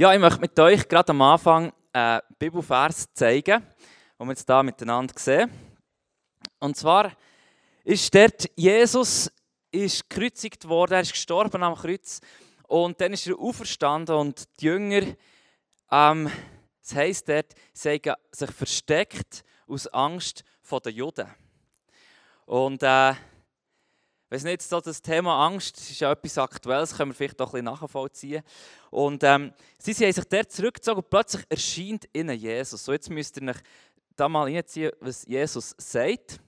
Ja, ich möchte mit euch gerade am Anfang einen Bibelvers zeigen, den wir jetzt hier miteinander sehen. Und zwar ist dort Jesus ist gekreuzigt worden, er ist gestorben am Kreuz und dann ist er auferstanden und die Jünger, ähm, das heisst dort, sie sich versteckt aus Angst vor den Juden. Und äh, weiß nicht, so das Thema Angst ist ja etwas Aktuelles, können wir vielleicht auch ein bisschen nachvollziehen. Und ähm, sie, sie haben sich dort zurückgezogen und plötzlich erscheint ihnen Jesus. So, jetzt müsst ihr euch da mal reinziehen, was Jesus sagt.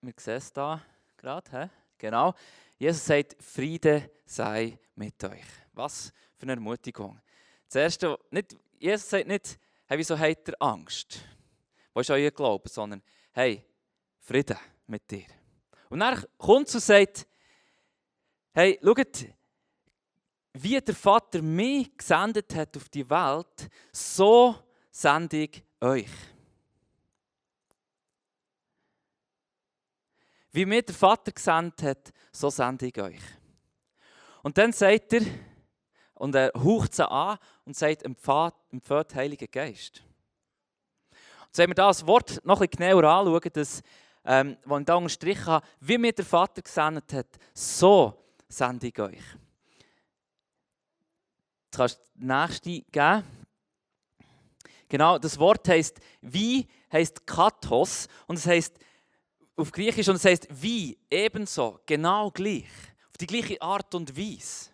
Wir sehen es da gerade. Genau. Jesus sagt, Friede sei mit euch. Was für eine Ermutigung. Das nicht, Jesus sagt nicht, hey, wieso habt ihr Angst? Wo ist euer Glaube? Sondern, hey, Friede mit dir. Und dann kommt es und sagt, hey, schaut, wie der Vater mich gesendet hat auf die Welt, so sende ich euch. Wie mir der Vater gesendet hat, so sende ich euch. Und dann sagt er, und er haucht sie an und sagt, empfahlt, empfahlt Heiligen Geist. Und wenn wir das Wort noch ein bisschen genauer anschauen, ähm, wo ich da unterstrichen habe, wie mir der Vater gesendet hat, so sende ich euch. Jetzt kannst du die nächste geben. Genau, das Wort heißt wie, heißt Kathos und es heißt auf Griechisch und es heißt wie, ebenso, genau gleich, auf die gleiche Art und Weise.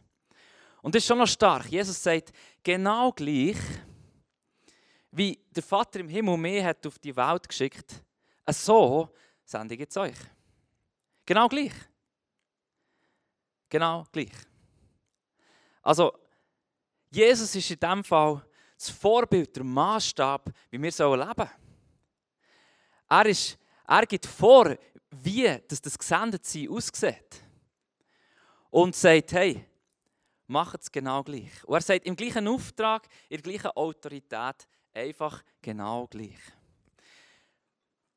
Und das ist schon noch stark. Jesus sagt, genau gleich, wie der Vater im Himmel mich hat auf die Welt geschickt, so jetzt euch. Genau gleich. Genau gleich. Also, Jesus ist in diesem Fall das Vorbild, der Maßstab, wie wir leben sollen. Er, ist, er gibt vor, wie das, das Gesendetsein aussieht. Und sagt, hey, macht es genau gleich. Und er sagt im gleichen Auftrag, in der gleichen Autorität, einfach genau gleich.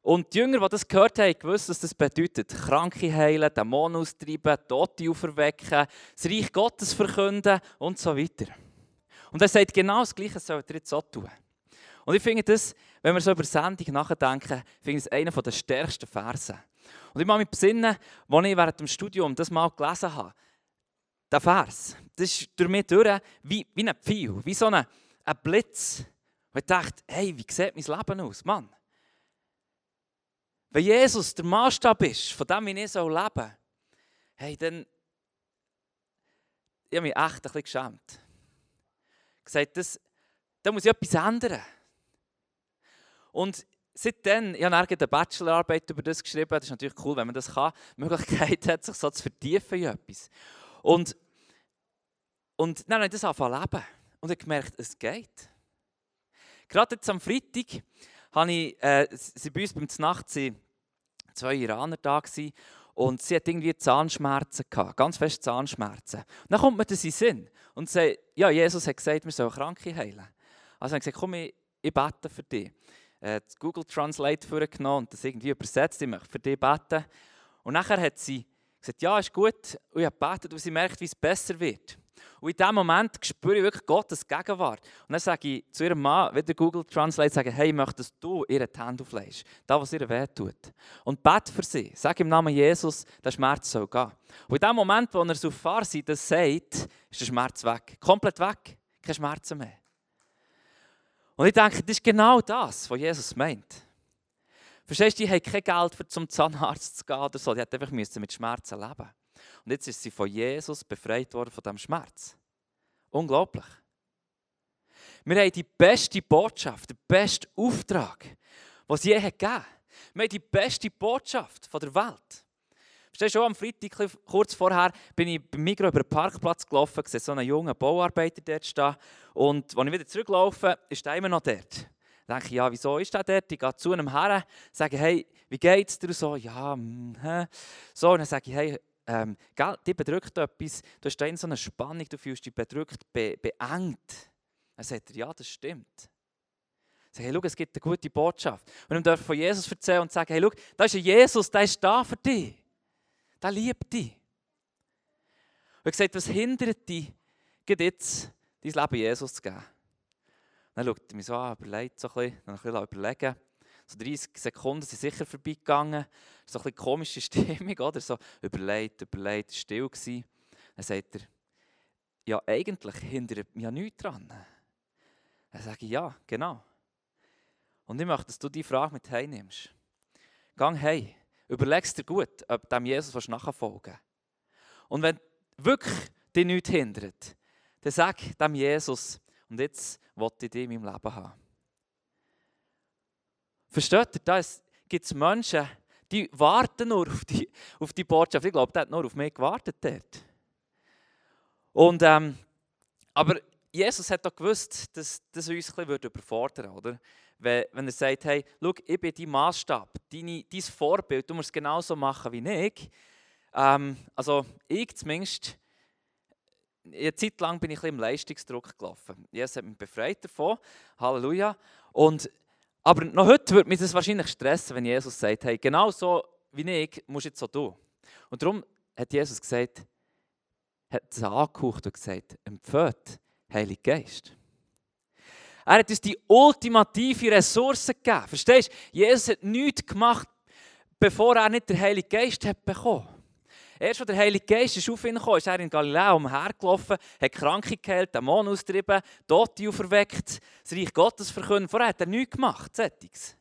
Und die Jünger, die das gehört haben, wussten, was das bedeutet. Kranke heilen, Dämonen austreiben, Tote auferwecken, das Reich Gottes verkünden und so weiter. Und er sagt, genau das Gleiche soll er jetzt auch tun. Und ich finde das, wenn wir so über Sendung nachdenken, finde ich einer der stärksten Verse. Und ich mache mich besinnen, als ich während dem Studium das mal gelesen habe. Der Vers, das ist durch mich durch wie, wie ein Pfeil, wie so ein, ein Blitz. Und ich dachte, hey, wie sieht mein Leben aus, Mann? Wenn Jesus der Maßstab ist, von dem wie ich leben soll, hey, dann ich habe mich echt ein bisschen geschämt. Gesagt, das, da muss ich etwas ändern. Und seitdem, ich habe eine Bachelorarbeit über das geschrieben, das ist natürlich cool, wenn man das kann, die Möglichkeit hat, sich so zu vertiefen in etwas. Und, und dann habe ich das angefangen leben und ich habe gemerkt, es geht. Gerade jetzt am Freitag habe ich, äh, sie bei uns beim Nacht zwei Iraner da gewesen, und sie hat irgendwie Zahnschmerzen gehabt, ganz fest Zahnschmerzen. Und dann kommt mir das in den Sinn und sagt, ja, Jesus hat gesagt, wir sollen Kranke heilen. Also ich gesagt, komm, ich, ich bete für dich. Äh, Google Translate vorgenommen und das irgendwie übersetzt, ich möchte für dich beten. Und nachher hat sie gesagt, ja, ist gut. Und ich habe gebetet und sie merkt, wie es besser wird. Und in diesem Moment spüre ich wirklich Gottes Gegenwart. Und dann sage ich zu ihrem Mann, wenn der Google Translate sagt, hey, möchtest du ihr die Hände auflegen? Da, was ihr weh tut. Und bete für sie. Sag im Namen Jesus, der Schmerz soll gehen. Und in dem Moment, wo er so das sagt, ist der Schmerz weg. Komplett weg. Keine Schmerzen mehr. Und ich denke, das ist genau das, was Jesus meint. Verstehst du, die haben kein Geld, um zum Zahnarzt zu gehen oder so. Die hat einfach mit Schmerzen leben. Und jetzt ist sie von Jesus befreit worden von diesem Schmerz. Unglaublich. Wir haben die beste Botschaft, den besten Auftrag, den es je gegeben hat. Wir haben die beste Botschaft der Welt. Verstehst du, am Freitag, kurz vorher, bin ich beim Migro über den Parkplatz gelaufen, sehe so einen jungen Bauarbeiter dort stehen. Und als ich wieder zurücklaufe, ist er immer noch dort. Da denke ich, ja, wieso ist der dort? Ich gehe zu einem Herren, sage, hey, wie geht's dir? So, ja, hm, so. Und dann sage ich, hey, ähm, gell, dich bedrückt etwas, du hast da in so eine Spannung, du fühlst dich bedrückt, be beengt. Dann sagt er, ja, das stimmt. Sag, hey, schau, es gibt eine gute Botschaft. Und ihm darf von Jesus erzählen und sagen, hey, schau, da ist ein Jesus, der ist da für dich. Der liebt dich. Und er sagt, was hindert dich, jetzt dein Leben Jesus zu geben. Dann schaut er mich so an, überlegt so ein bisschen, dann ein bisschen überlegen. So 30 Sekunden sind sicher vorbeigegangen. So ein bisschen komische Stimmung, oder? So überlegt, überlegt, still gewesen. Dann sagt er, ja, eigentlich hindert mich ja nichts dran. Dann sage ich, ja, genau. Und ich möchte, dass du diese Frage mit heimnimmst. Gang hey, überlegst dir gut, ob dem Jesus nachfolgen Und wenn wirklich dich nichts hindert, dann sag dem Jesus, und jetzt wollte ich dich in meinem Leben haben. Versteht ihr, da gibt es Menschen, die warten nur auf die, auf die Botschaft. Ich glaube, der hat nur auf mich gewartet dort. Und, ähm, aber Jesus hat auch gewusst, dass das uns ein bisschen überfordern würde. Wenn, wenn er sagt, hey, schau, ich bin dein Maßstab, dein, dein Vorbild, du musst es genauso machen wie ich. Ähm, also ich zumindest, eine Zeit lang bin ich ein bisschen im Leistungsdruck gelaufen. Jesus hat mich befreit davon, Halleluja. Und, aber noch heute würde mich das wahrscheinlich stressen, wenn Jesus sagt, hey, genau so wie ich, musst jetzt so tun. Und darum hat Jesus gesagt, hat es angehaucht und gesagt, empfehlt Heilige Geist. Er hat uns die ultimative Ressource gegeben. Verstehst du? Jesus hat nichts gemacht, bevor er nicht den Heiligen Geist hat bekommen Erst als der Heilige Geist ist auf ihn gekommen, ist er in Galiläa umhergelaufen, hat Kranke geheilt, Dämonen austrieben, Tote auferweckt, das Reich Gottes verkündet. Vorher hat er nichts gemacht, Sättiges.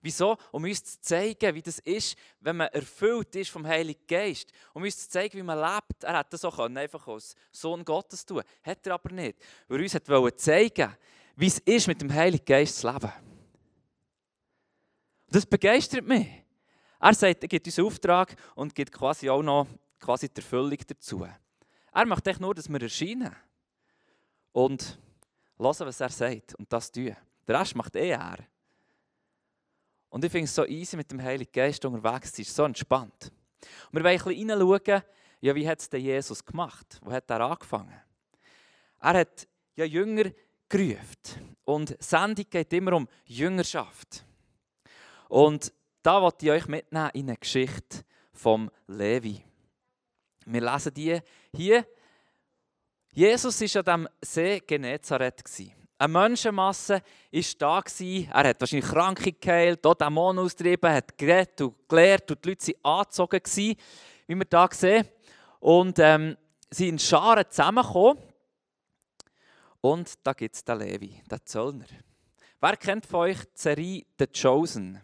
Wieso? Um uns zu zeigen, wie das ist, wenn man erfüllt ist vom Heiligen Geist. Um uns zu zeigen, wie man lebt. Er hätte das auch können, einfach als Sohn Gottes tun Hat er aber nicht. Weil er uns wollte zeigen, wie es ist, mit dem Heiligen Geist zu leben. Das begeistert mich. Er sagt, er gibt uns einen Auftrag und gibt quasi auch noch quasi die Erfüllung dazu. Er möchte echt nur, dass wir erscheinen und hören, was er sagt und das tun. Der Rest macht eh er. Und ich finde es so easy mit dem Heiligen Geist unterwegs zu sein, so entspannt. Und wir wollen ein bisschen hineinschauen, ja, wie hat es denn Jesus gemacht? Wo hat er angefangen? Er hat ja Jünger gerufen. Und Sendung geht immer um Jüngerschaft. Und da wollte ich euch mitnehmen in eine Geschichte vom Levi. Wir lesen die hier. Jesus war an dem See Genezareth. Eine Menschenmasse war da. Er hat wahrscheinlich Kranke geheilt, hier Dämonen austrieben, hat geredet und gelehrt und die Leute waren angezogen, wie wir hier sehen. Und ähm, sie in Scharen zusammengekommen. Und da gibt es den Levi, den Zöllner. Wer kennt von euch die Serie The Chosen?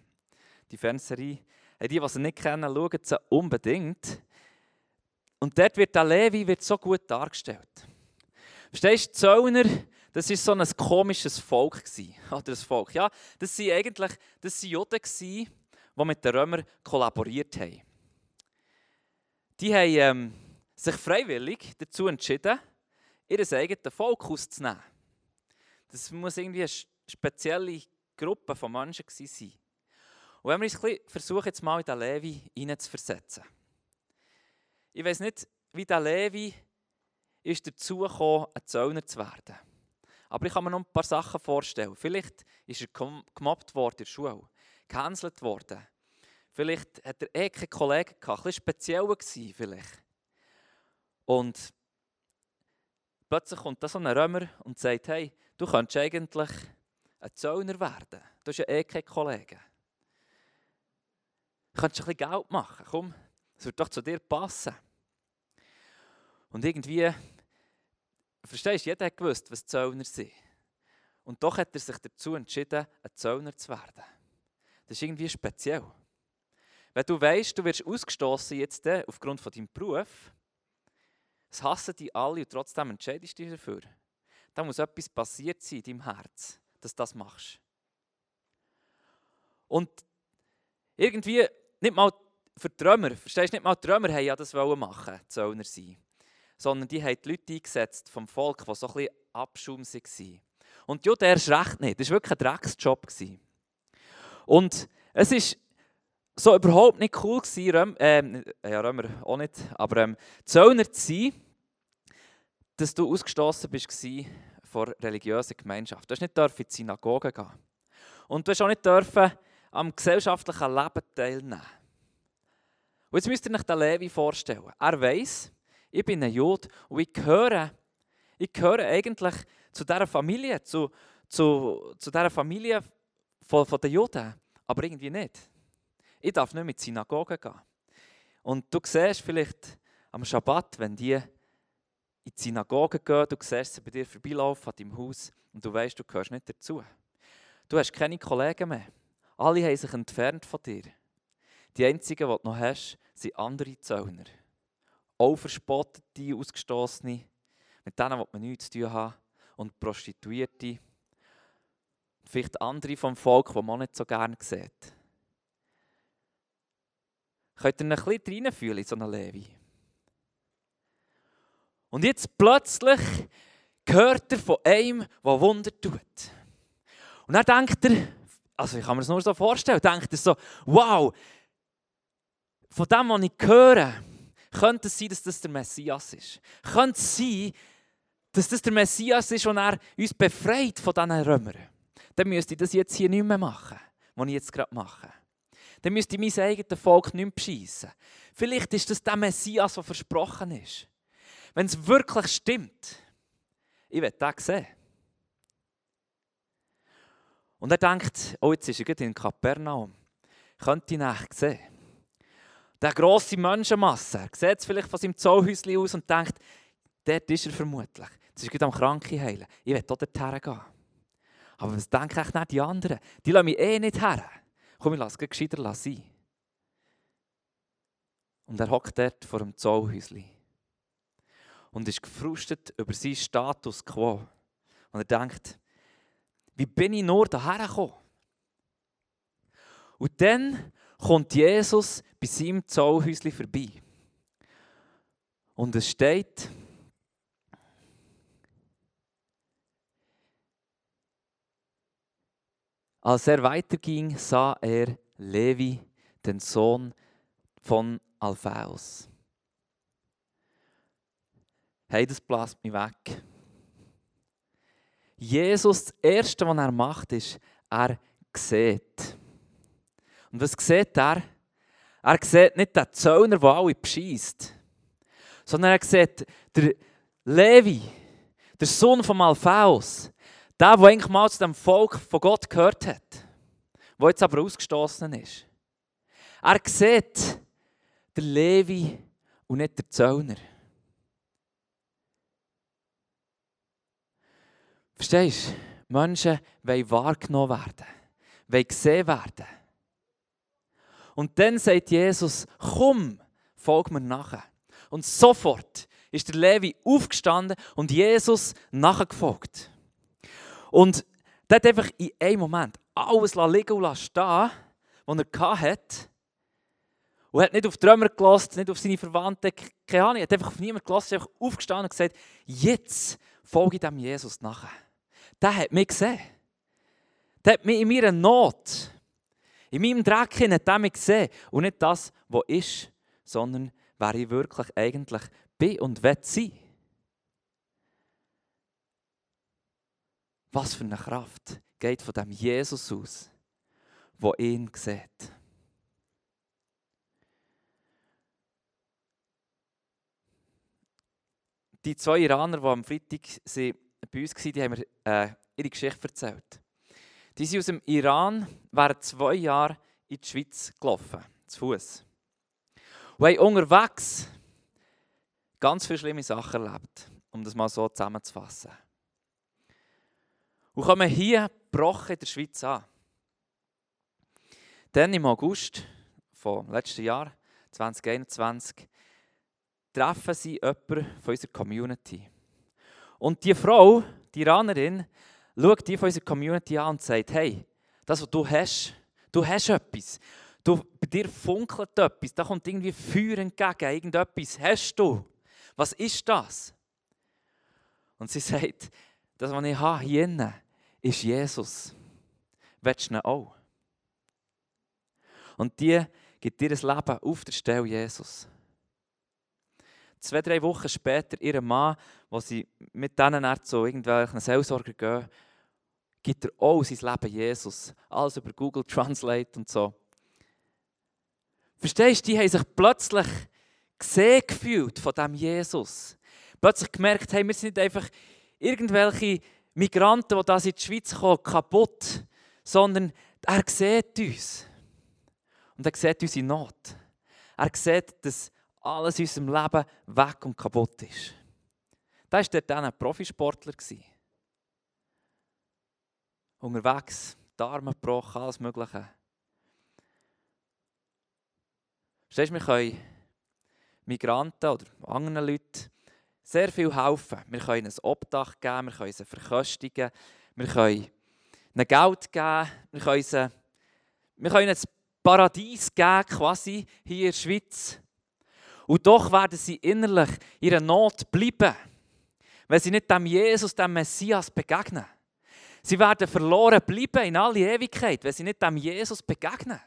Die Fernsehserie. Die, die sie nicht kennen, schauen sie unbedingt. Und dort wird der Levi wird so gut dargestellt. Verstehst du, die Zöllner das war so ein komisches Volk. Oder ein Volk. Ja, das waren eigentlich das sind Juden, die mit den Römern kollaboriert haben. Die haben ähm, sich freiwillig dazu entschieden, ihr eigenes Volk auszunehmen. Das muss irgendwie eine spezielle Gruppe von Menschen sein. Und wenn wir uns versuchen, jetzt mal in den Levi hineinzuversetzen. Ich weiß nicht, wie der Levi ist dazu gekommen, ein Zöllner zu werden. Aber ich kann mir noch ein paar Sachen vorstellen. Vielleicht ist er gemobbt worden in der Schule, gecancelt worden. Vielleicht hat er eh keine Kollegen gehabt, ein bisschen speziell gewesen vielleicht. Und plötzlich kommt da so ein Römer und sagt, hey, du könntest eigentlich ein Zöllner werden. Du hast ja eh keine Kollegen. Du könntest ein bisschen Geld machen, komm, das wird doch zu dir passen. Und irgendwie Verstehst du, jeder hat gewusst, was Zöllner sind. Und doch hat er sich dazu entschieden, ein Zöllner zu werden. Das ist irgendwie speziell. Wenn du weißt, du wirst ausgestoßen jetzt äh, aufgrund von deinem Beruf, es hassen dich alle und trotzdem entscheidest du dich dafür. Da muss etwas passiert sein in deinem Herz, dass du das machst. Und irgendwie, nicht mal für Trömer, verstehst du, nicht mal Trömer haben ja das machen, Zöllner sein sondern die haben die Leute eingesetzt vom Volk, die so ein bisschen Abschaum waren. Und ja, der ist recht nicht. Das war wirklich ein Drecksjob. Und es war so überhaupt nicht cool, gewesen, Röm, äh, ja, Römer auch nicht, aber ähm, Zöllner zu sein, dass du ausgestoßen bist vor religiöser Gemeinschaft. Du hast nicht in die Synagoge gehen. Und du hast auch nicht dürfen am gesellschaftlichen Leben teilnehmen. Und jetzt müsst ihr euch den Levi vorstellen. Er weiß, ich bin ein Jude und ich gehöre, Ich gehöre eigentlich zu dieser Familie, zu, zu, zu dieser Familie von, von den Juden, aber irgendwie nicht. Ich darf nicht mit Synagoge gehen. Und du siehst vielleicht am Schabbat, wenn die in die Synagoge gehen, du siehst sie bei dir vorbeilaufen an deinem Haus und du weißt, du gehörst nicht dazu. Du hast keine Kollegen mehr. Alle haben sich entfernt von dir. Die einzigen, die du noch hast, sind andere Zöllner. Auch Verspottete, Ausgestoßene, mit denen will man nichts zu tun haben. Und Prostituierte. Vielleicht andere vom Volk, die man nicht so gerne sieht. Könnt ihr ein bisschen reinfühlen in so einen Levi? Und jetzt plötzlich hört er von einem, der Wunder tut. Und dann denkt er, also ich kann mir das nur so vorstellen, denkt so, wow, von dem, was ich höre, könnte es sein, dass das der Messias ist. Könnte es sein, dass das der Messias ist und er uns befreit von diesen Römern. Dann müsste ich das jetzt hier nicht mehr machen, was ich jetzt gerade mache. Dann müsste ich mein eigenes Volk nicht mehr bescheissen. Vielleicht ist das der Messias, der versprochen ist. Wenn es wirklich stimmt, ich werde das sehen. Und er denkt, oh, jetzt ist er in Kapernaum. Könnte ich nicht sehen. Der grosse Menschenmasse, er sieht es vielleicht von seinem Zollhäuschen aus und denkt, dort ist er vermutlich. Das ist gerade am Kranken heilen. Ich will dort hergehen. Aber was denken eigentlich nicht die anderen? Die lassen mich eh nicht her. Komm, ich lasse es gescheiter sein. Und er hockt dort vor dem Zollhäuschen und ist gefrustet über seinen Status quo. Und er denkt, wie bin ich nur daher gekommen? Und dann kommt Jesus bei seinem Zollhäuschen vorbei. Und es steht, als er weiterging, sah er Levi, den Sohn von Alphaeus. Hey, das bläst mich weg. Jesus, das Erste, was er macht, ist, er sieht. Und was sieht er? Er sieht nicht den Zöllner, der alle bescheißt, sondern er sieht der Levi, der Sohn von Alphaeus, der, der eigentlich mal zu dem Volk von Gott gehört hat, der jetzt aber ausgestoßen ist. Er sieht der Levi und nicht der Zöllner. Verstehst du? Menschen wollen wahrgenommen werden, wollen gesehen werden. Und dann sagt Jesus, komm, folg mir nachher. Und sofort ist der Levi aufgestanden und Jesus nachgefolgt. Und der hat einfach in einem Moment alles liegen und stehen, was er hatte. Und hat nicht auf die gelassen, nicht auf seine Verwandten, keine Ahnung, hat einfach auf niemanden gelassen, ist einfach aufgestanden und gesagt, jetzt folge ich dem Jesus nachher der hat mich gesehen. Der hat mich in meiner Not, in meinem Dreck hat mich gesehen. Und nicht das, was ist, sondern wer ich wirklich eigentlich bin und will sein. Was für eine Kraft geht von dem Jesus aus, wo ihn sieht. Die zwei Iraner, die am Freitag sind, bei uns, die haben mir äh, ihre Geschichte erzählt. Die sind aus dem Iran während zwei Jahren in die Schweiz gelaufen, zu Fuß. Und haben unterwegs ganz viele schlimme Sachen erlebt, um das mal so zusammenzufassen. Und kommen hier gebrochen in der Schweiz an. Dann im August vom letzten Jahr, 2021, treffen sie jemanden von unserer Community. Und die Frau, die Iranerin, schaut die von unserer Community an und sagt, hey, das, was du hast, du hast etwas. Du, bei dir funkelt etwas, da kommt irgendwie Feuer entgegen, irgendetwas hast du. Was ist das? Und sie sagt, das, was ich habe hier innen, ist Jesus. Willst du ihn auch? Und die gibt ihr Leben auf der Stelle Jesus zwei, drei Wochen später ihrem Mann, wo sie mit denen zu irgendwelchen Seelsorger gehen, gibt er auch sein Leben Jesus. Alles über Google Translate und so. Verstehst du, die haben sich plötzlich gesehen gefühlt von diesem Jesus. Plötzlich gemerkt, hey, wir sind nicht einfach irgendwelche Migranten, die da in die Schweiz kommen, kaputt, sondern er sieht uns. Und er sieht unsere Not. Er sieht, dass alles in unserem Leben weg und kaputt ist. Da war dort ein Profisportler. Unterwegs, die Arme gebrochen, alles Mögliche. Verstehst du, wir können Migranten oder anderen Leuten sehr viel helfen. Wir können ein Obdach geben, wir können sie verköstigen, wir können ihnen Geld geben, wir können, sie, wir können ein Paradies geben, quasi hier in der Schweiz. Und doch werden sie innerlich ihrer Not bleiben, wenn sie nicht dem Jesus, dem Messias begegnen. Sie werden verloren bleiben in alle Ewigkeit, wenn sie nicht dem Jesus begegnen.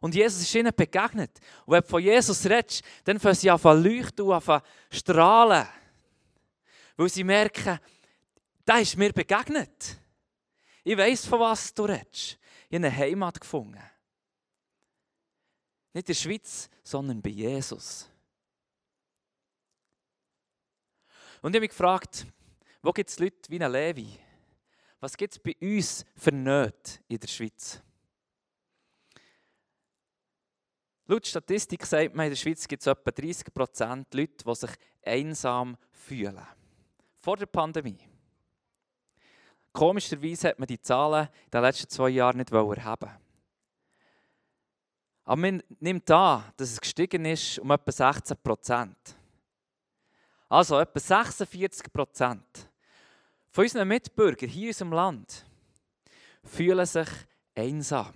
Und Jesus ist ihnen begegnet. Und wenn du von Jesus redest, dann fangen sie an zu leuchten und an strahlen. Weil sie merken, da ist mir begegnet. Ich weiß, von was du redest. Ich habe eine Heimat gefunden. Nicht in der Schweiz, sondern bei Jesus. Und ich habe mich gefragt, wo gibt es Leute wie ein Levi? Was gibt es bei uns für Nöte in der Schweiz? Laut Statistik sagt man, in der Schweiz gibt es etwa 30 Prozent Leute, die sich einsam fühlen. Vor der Pandemie. Komischerweise hat man die Zahlen in den letzten zwei Jahren nicht erheben. Aber man nimmt an, dass es gestiegen ist um etwa 16 Prozent. Also etwa 46 Prozent von unseren Mitbürgern hier in unserem Land fühlen sich einsam.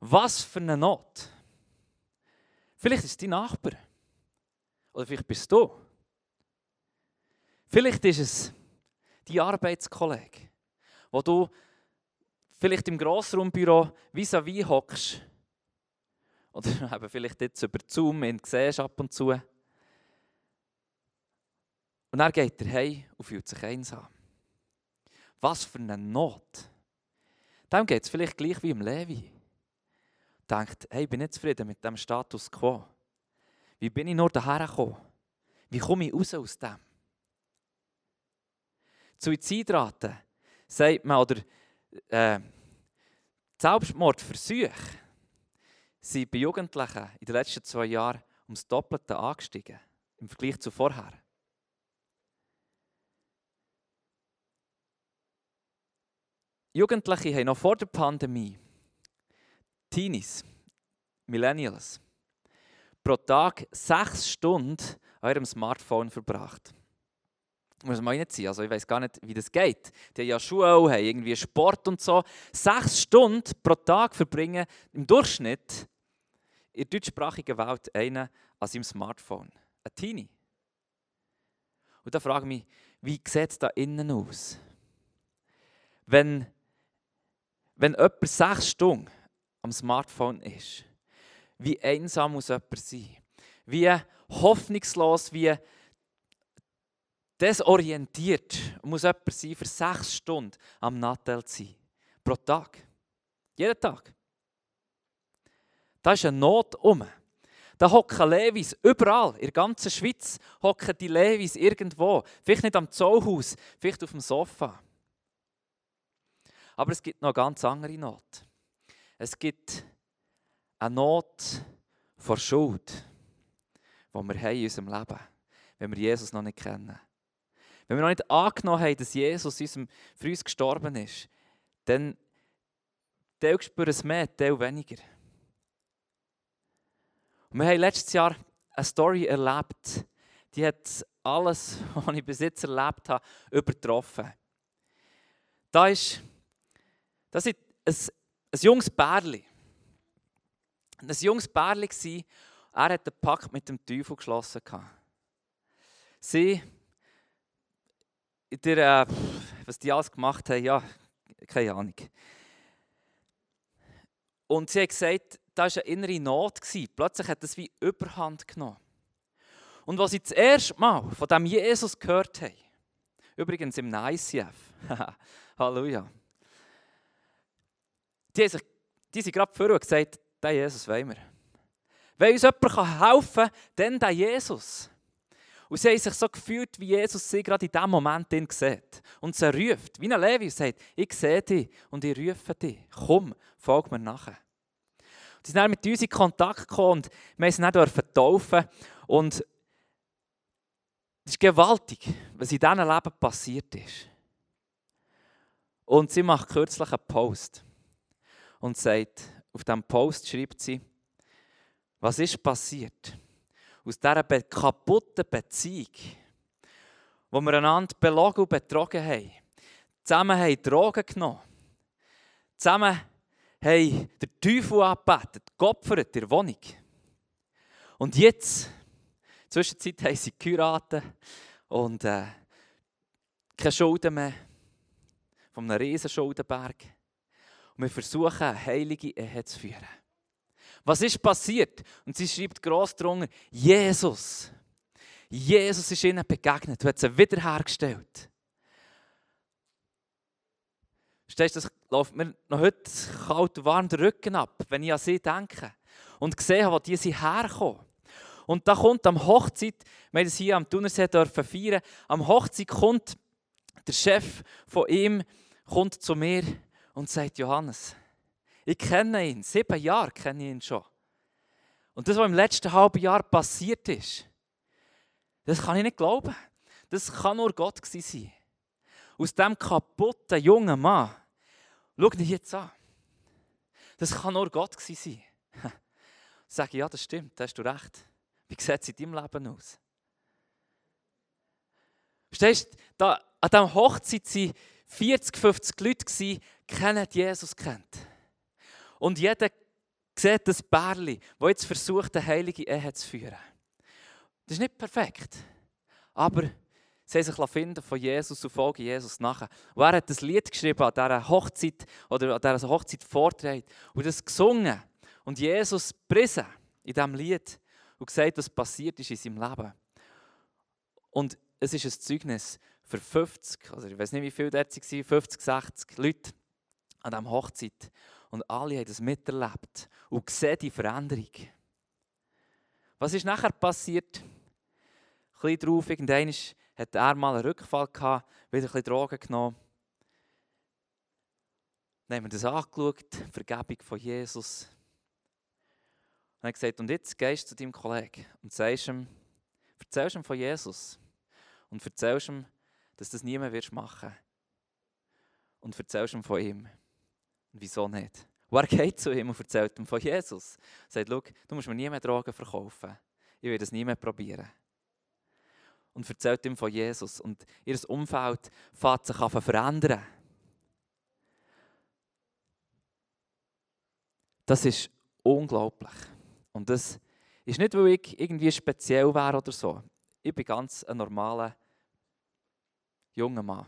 Was für eine Not. Vielleicht ist es dein Nachbar. Oder vielleicht bist du. Vielleicht ist es dein Arbeitskollege, wo du vielleicht im Grossraumbüro vis-à-vis hockst. Oder eben vielleicht jetzt über Zoom ihn siehst ab und zu. Und dann geht er heim und fühlt sich einsam. Was für eine Not. Dem geht es vielleicht gleich wie im Levi denkt, hey, ich bin nicht zufrieden mit dem Status quo. Wie bin ich nur daher gekommen? Wie komme ich raus aus dem? Suizidrate, sagt man, oder äh, Selbstmordversuche sind bei Jugendlichen in den letzten zwei Jahren ums Doppelte angestiegen im Vergleich zu vorher. Jugendliche haben noch vor der Pandemie Teenies, Millennials, pro Tag sechs Stunden an ihrem Smartphone verbracht. Muss man sein. Also ich weiß gar nicht, wie das geht. Die haben ja Schule, haben irgendwie Sport und so. Sechs Stunden pro Tag verbringen im Durchschnitt in der deutschsprachigen Welt einer an seinem Smartphone. Ein Teenie. Und da frage ich mich, wie sieht es da innen aus? Wenn, wenn jemand sechs Stunden am Smartphone ist. Wie einsam muss jemand sein? Wie hoffnungslos, wie desorientiert muss jemand sein, für sechs Stunden am Nattel zu sein. Pro Tag. Jeden Tag. Da ist eine Not um. Da hocken Levis überall, in der ganzen Schweiz hocken die Levis irgendwo. Vielleicht nicht am Zollhaus, vielleicht auf dem Sofa. Aber es gibt noch eine ganz andere Not. Es gibt eine Not vor Schuld, die wir haben in unserem Leben, wenn wir Jesus noch nicht kennen. Wenn wir noch nicht angenommen haben, dass Jesus für uns gestorben ist, dann spüren es mehr, Teil weniger. Wir haben letztes Jahr eine Story erlebt, die hat alles, was ich bis jetzt erlebt habe, übertroffen. Da ist, das ist ein ein junges Bärli. Ein junges Bärli war, er hat den Pakt mit dem Teufel geschlossen. Sie, der, äh, was die alles gemacht haben, ja, keine Ahnung. Und sie hat gesagt, da war eine innere Not. Plötzlich hat das wie Überhand genommen. Und was sie das erste Mal von dem Jesus gehört haben, übrigens im ICF, Halleluja, die, sich, die sind gerade vorher gesagt, der Jesus wollen wir. Wenn uns jemand helfen kann, dann der Jesus. Und sie haben sich so gefühlt, wie Jesus sie gerade in diesem Moment sieht. Und sie ruft, wie ein Levi, sagt, ich sehe dich und ich rufe dich. Komm, folg mir nachher. Sie sind dann mit uns in Kontakt gekommen und wir sie dann taufen Und es ist gewaltig, was in diesem Leben passiert ist. Und sie macht kürzlich einen Post und sagt, auf diesem Post schreibt sie, was ist passiert? Aus dieser kaputten Beziehung, wo wir einander belogen und betrogen haben, zusammen haben Drogen genommen, zusammen haben den Teufel angebetet, geopfert in der Wohnung. Und jetzt, Zwischenzeit haben sie geheiratet und äh, keine Schulden mehr, von einem riesen Schuldenberg. Und wir versuchen, eine heilige Ehe zu führen. Was ist passiert? Und sie schreibt gross drunter, Jesus. Jesus ist ihnen begegnet und hat sie wiederhergestellt. Verstehst du, das läuft mir noch heute kalt und warm den Rücken ab, wenn ich an sie denke. Und sehe, wo die sind herkommen. Und da kommt am Hochzeit, wir haben das hier am Thunersee dürfen feiern, am Hochzeit kommt der Chef von ihm kommt zu mir und sagt, Johannes, ich kenne ihn, sieben Jahre kenne ich ihn schon. Und das, was im letzten halben Jahr passiert ist, das kann ich nicht glauben. Das kann nur Gott sein. Aus diesem kaputten jungen Mann, schau dich jetzt an. Das kann nur Gott sein. Sage ja, das stimmt, da hast du recht. Wie sieht es in deinem Leben aus? Verstehst du, an dieser Hochzeit waren 40, 50 Leute, die Jesus kennt. Und jeder sieht das Bärli, das jetzt versucht, eine heilige Ehe zu führen. Das ist nicht perfekt. Aber sie haben sich finden von Jesus und folgen Jesus nachher. Und er hat das Lied geschrieben an dieser Hochzeit oder an dieser Hochzeit vortragen und das gesungen und Jesus priesen in diesem Lied und gesagt, was passiert ist in seinem Leben. Und es ist ein Zeugnis für 50, also ich weiß nicht, wie viele dort waren, 50, 60 Leute an dieser Hochzeit. Und alle haben das miterlebt und sehen die Veränderung. Was ist nachher passiert? Ein bisschen drauf, irgendwann hat er mal einen Rückfall gehabt, wieder ein bisschen Drogen genommen. Dann haben wir das angeschaut, Vergebung von Jesus. Und er hat gesagt, und jetzt gehst du zu deinem Kollegen und sagst ihm, erzählst ihm von Jesus und erzählst ihm, dass das niemand wirst machen und erzählst ihm von ihm. Und wieso nicht? Und er geht zu ihm und erzählt ihm von Jesus. Er sagt, du musst mir nie mehr Drogen verkaufen. Ich will das nie mehr probieren. Und erzählt ihm von Jesus. Und ihr Umfeld fängt sich an verändern. Das ist unglaublich. Und das ist nicht, weil ich irgendwie speziell wäre oder so. Ich bin ganz ein normaler junger Mann.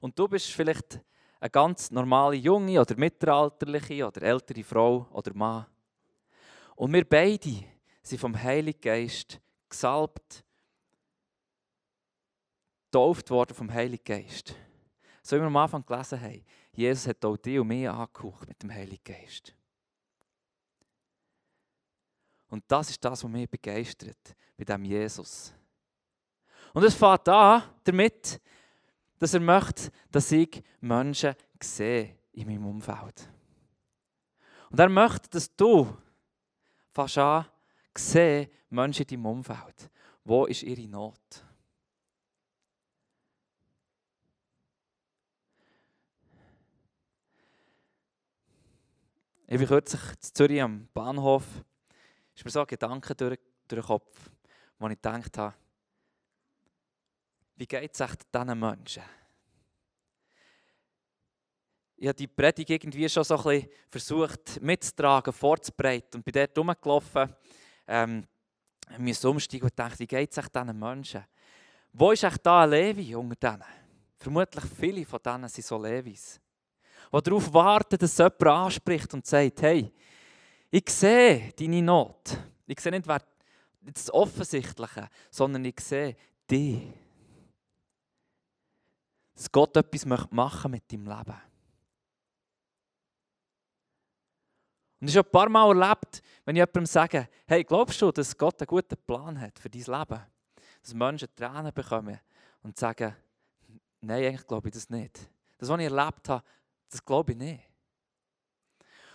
Und du bist vielleicht eine ganz normale junge oder mittelalterliche oder ältere Frau oder Mann. Und wir beide sind vom Heiligen Geist gesalbt, getauft worden vom Heiligen Geist. So wie wir am Anfang gelesen haben, Jesus hat auch dich und mich angehaucht mit dem Heiligen Geist. Und das ist das, was mich begeistert bei dem Jesus. Und es fängt an damit, dass er möchte, dass ich Menschen sehe in meinem Umfeld. Und er möchte, dass du fast an sehen, Menschen in deinem Umfeld. Wo ist ihre Not? Ich bin kürzlich in Zürich am Bahnhof, ist mir so ein Gedanke durch, durch den Kopf, wo ich gedacht habe, wie geht es diesen Menschen? Ich habe die Predigt irgendwie schon so ein versucht mitzutragen, vorzubereiten und bin dort rumgelaufen, ähm, musste umsteigen und dachte, wie geht es diesen Menschen? Wo ist echt da ein Levi unter denen? Vermutlich viele von denen sind so Levis. Die darauf warten, dass jemand anspricht und sagt, hey, ich sehe deine Not. Ich sehe nicht das Offensichtliche, sondern ich sehe dich dass Gott etwas machen möchte mit deinem Leben. Und ich habe ein paar Mal erlebt, wenn ich jemandem sage, hey, glaubst du, dass Gott einen guten Plan hat für dein Leben? dass Menschen Tränen bekommen und sagen, nein, eigentlich glaube ich das nicht. Das, was ich erlebt habe, das glaube ich nicht.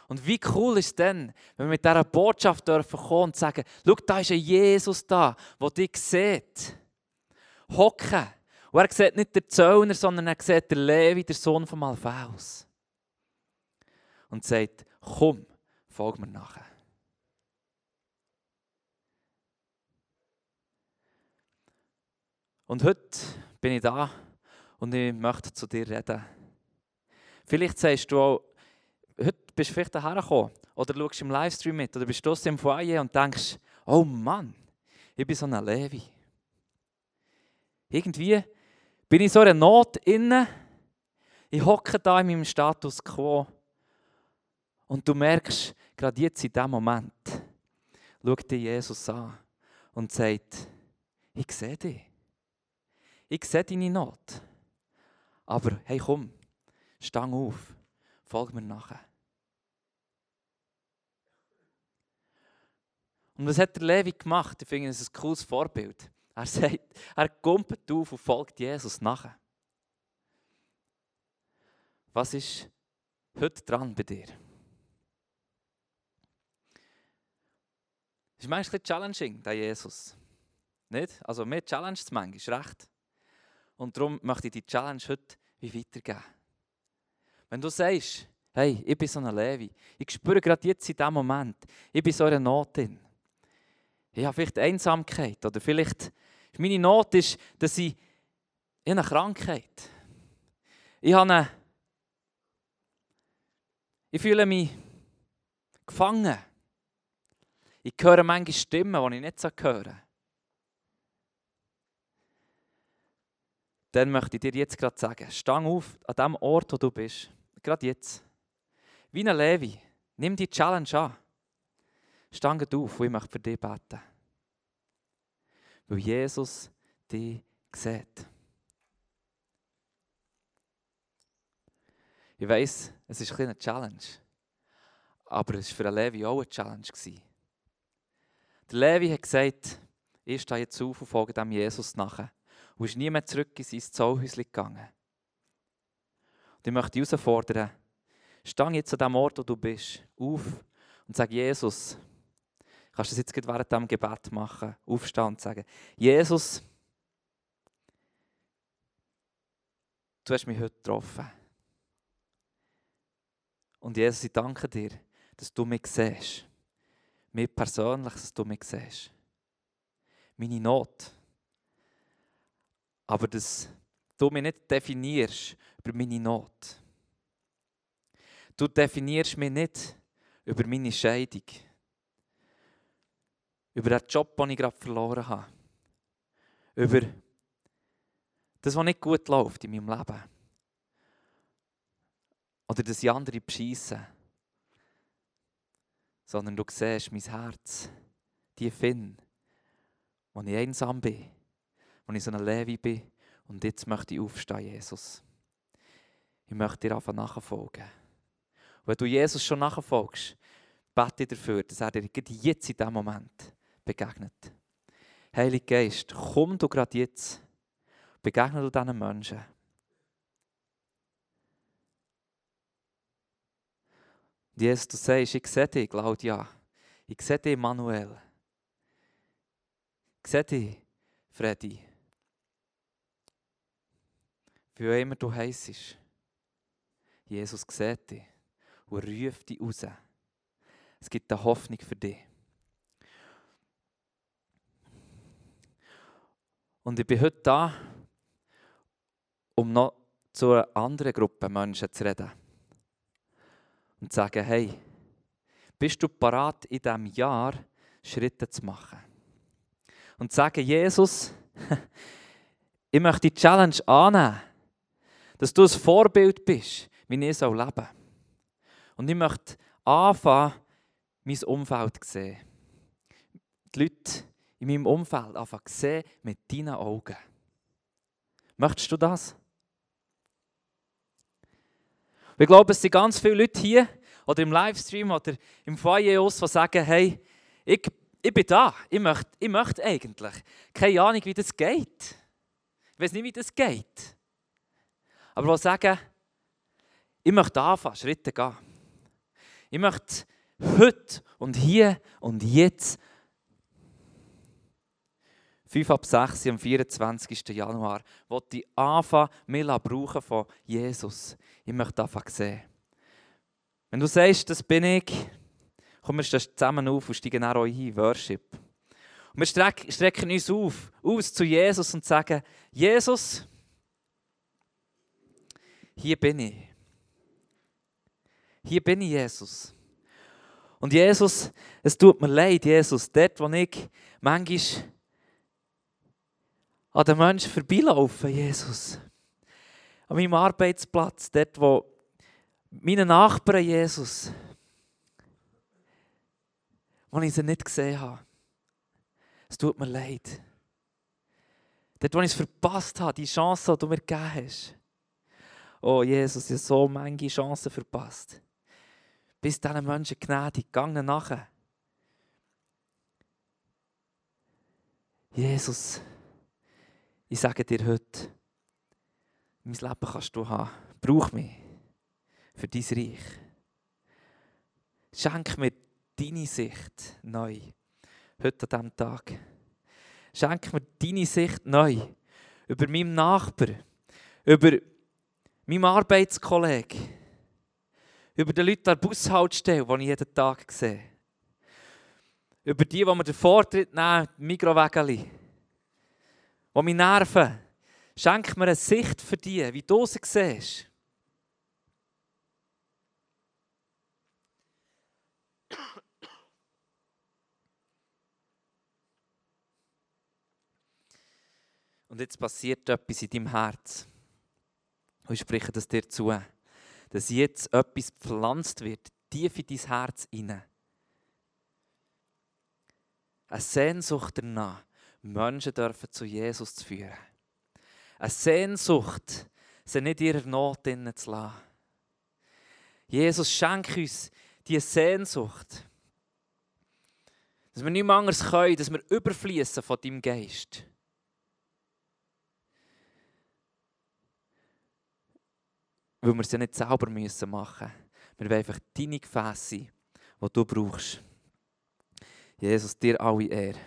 Und wie cool ist es denn, wenn wir mit dieser Botschaft dürfen kommen und sagen, schau, da ist ein Jesus da, der dich sieht. Hocken. Und er sieht nicht den Zöllner, sondern er sieht den Levi, der Sohn von Alphaeus. Und sagt, komm, folg mir nachher. Und heute bin ich da und ich möchte zu dir reden. Vielleicht sagst du auch, heute bist du vielleicht hierher gekommen oder schaust im Livestream mit oder bist du im Foyer und denkst, oh Mann, ich bin so ein Levi. Irgendwie bin ich so in Not inne. Ich hocke da in meinem Status quo. Und du merkst, gerade jetzt in diesem Moment, schaut dir Jesus an und sagt, ich sehe dich. Ich sehe deine Not. Aber hey, komm, stang auf, folg mir nachher. Und was hat der Levi gemacht? Ich finde es ein cooles Vorbild. Er sagt, er kumpelt auf und folgt Jesus nachher. Was ist heute dran bei dir? Das ist manchmal ein challenging, der Jesus. Nicht? Also mir challenge es manchmal, recht. Und darum möchte ich die Challenge heute wie weitergeben. Wenn du sagst, hey, ich bin so ein Levi, ich spüre gerade jetzt in diesem Moment, ich bin so eine Not drin. Ich habe vielleicht Einsamkeit oder vielleicht meine Not ist, dass ich, ich eine Krankheit ich habe eine, ich fühle mich gefangen. Ich höre manchmal Stimmen, die ich nicht hören soll. Dann möchte ich dir jetzt gerade sagen, stang auf an dem Ort, wo du bist. Gerade jetzt. Wie ein Levi. Nimm die Challenge an. Stang auf und ich möchte für dich beten weil Jesus dich sieht. Ich weiss, es ist ein eine Challenge. Aber es war für Levi auch eine Challenge. Der Levi hat gesagt, ich stehe jetzt auf und folge dem Jesus nachher. Und ist nie mehr zurück in sein Zollhäuschen gegangen. Ich möchte dich herausfordern, steh jetzt an dem Ort, wo du bist, auf und sag Jesus, kannst du das jetzt während dem Gebet machen, aufstehen und sagen, Jesus, du hast mich heute getroffen. Und Jesus, ich danke dir, dass du mich siehst. Mir persönlich, dass du mich siehst. Meine Not. Aber dass du mich nicht definierst über meine Not. Du definierst mich nicht über meine Scheidung über den Job, den ich gerade verloren habe. Über das, was nicht gut läuft in meinem Leben. Oder dass ich andere bescheissen. Sondern du siehst mein Herz, die Finn, wo ich einsam bin, wo ich so ein Levi bin. Und jetzt möchte ich aufstehen, Jesus. Ich möchte dir einfach nachfolgen. Und wenn du Jesus schon nachfolgst, bete ich dafür, dass er dir jetzt in diesem Moment begegnet. Heiliger Geist, komm du gerade jetzt, begegne du diesen Menschen. Und Jesus, du sagst, ich sehe dich, Claudia. Ich sehe dich, Manuel. Ich sehe dich, Freddy. Wie auch immer du heisst. Jesus sieht dich und ruft dich raus. Es gibt eine Hoffnung für dich. Und ich bin heute da, um noch zu einer anderen Gruppe Menschen zu reden. Und zu sagen, hey, bist du parat in diesem Jahr Schritte zu machen? Und zu sagen, Jesus, ich möchte die Challenge annehmen, dass du ein Vorbild bist, wie ich leben Und ich möchte anfangen, mein Umfeld zu sehen. Die Leute in meinem Umfeld einfach sehen mit deinen Augen. Möchtest du das? Ich glaube, es sind ganz viele Leute hier oder im Livestream oder im Foyer die sagen, hey, ich, ich bin da. Ich möchte, ich möchte eigentlich. Keine Ahnung, wie das geht. Ich weiß nicht, wie das geht. Aber ich sagen, ich möchte anfangen, Schritte gehen. Ich möchte heute und hier und jetzt 5 ab 6 am 24. Januar, wo ich anfangen, mich brauchen von Jesus. Ich möchte anfangen sehen. Wenn du sagst, das bin ich, komm, wir zusammen auf und steigen auch ein, Worship. Und wir strecken uns auf, aus zu Jesus und sagen, Jesus, hier bin ich. Hier bin ich, Jesus. Und Jesus, es tut mir leid, Jesus, dort, wo ich manchmal an den Menschen vorbeilaufen, Jesus. An meinem Arbeitsplatz, dort, wo meine Nachbarn, Jesus, wo ich sie nicht gesehen habe. Es tut mir leid. Dort, wo ich es verpasst habe, die Chance, die du mir gegeben hast. Oh Jesus, ich habe so manche Chancen verpasst. Bis diesen Menschen gnädig gegangen nachher. Jesus, ich sage dir heute, mein Leben kannst du haben. Brauch mich für dein Reich. Schenk mir deine Sicht neu. Heute an diesem Tag. Schenk mir deine Sicht neu. Über meinen Nachbar. Über meinen Arbeitskollegen. Über die Leute an der Bushaltestelle, die ich jeden Tag sehe. Über die, die mir den Vortritt nehmen, Mikrowägeli die mich nerven. Schenk mir eine Sicht für die, wie du sie siehst. Und jetzt passiert etwas in deinem Herz. Und ich spreche das dir zu, dass jetzt etwas gepflanzt wird, tief in dein Herz hinein. Eine Sehnsucht danach, Menschen dürfen zu Jesus zu führen. Eine Sehnsucht, sie nicht ihrer Not zu lassen. Jesus, schenk uns diese Sehnsucht, dass wir nichts anderes können, dass wir überfließen von deinem Geist. Weil wir es ja nicht selber müssen machen müssen. Wir wollen einfach deine Gefäße die du brauchst. Jesus, dir alle Ehre.